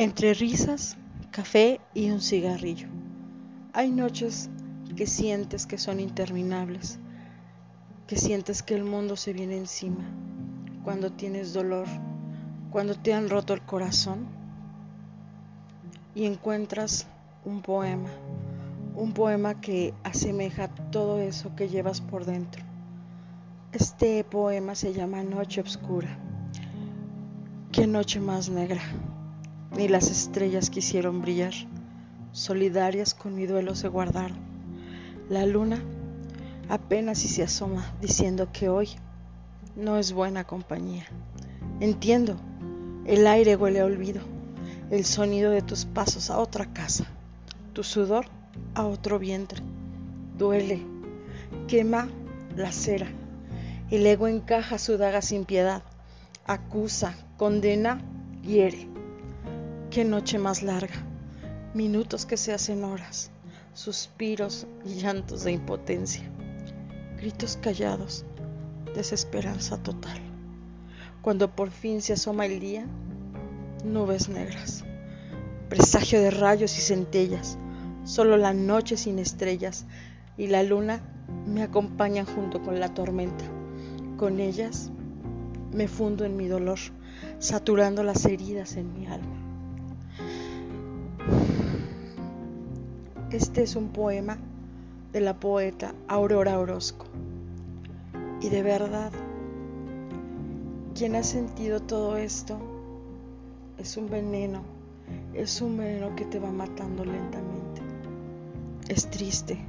Entre risas, café y un cigarrillo. Hay noches que sientes que son interminables, que sientes que el mundo se viene encima, cuando tienes dolor, cuando te han roto el corazón y encuentras un poema, un poema que asemeja todo eso que llevas por dentro. Este poema se llama Noche Obscura. Qué noche más negra ni las estrellas quisieron brillar, solidarias con mi duelo se guardaron. La luna apenas si se asoma diciendo que hoy no es buena compañía. Entiendo, el aire huele a olvido, el sonido de tus pasos a otra casa, tu sudor a otro vientre. Duele, quema la cera, el ego encaja su daga sin piedad, acusa, condena, hiere. Qué noche más larga, minutos que se hacen horas, suspiros y llantos de impotencia, gritos callados, desesperanza total. Cuando por fin se asoma el día, nubes negras, presagio de rayos y centellas, solo la noche sin estrellas y la luna me acompañan junto con la tormenta. Con ellas me fundo en mi dolor, saturando las heridas en mi alma. Este es un poema de la poeta Aurora Orozco. Y de verdad, quien ha sentido todo esto es un veneno, es un veneno que te va matando lentamente. Es triste,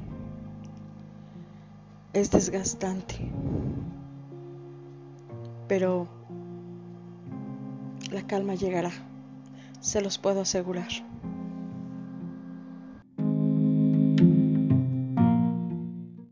es desgastante, pero la calma llegará, se los puedo asegurar.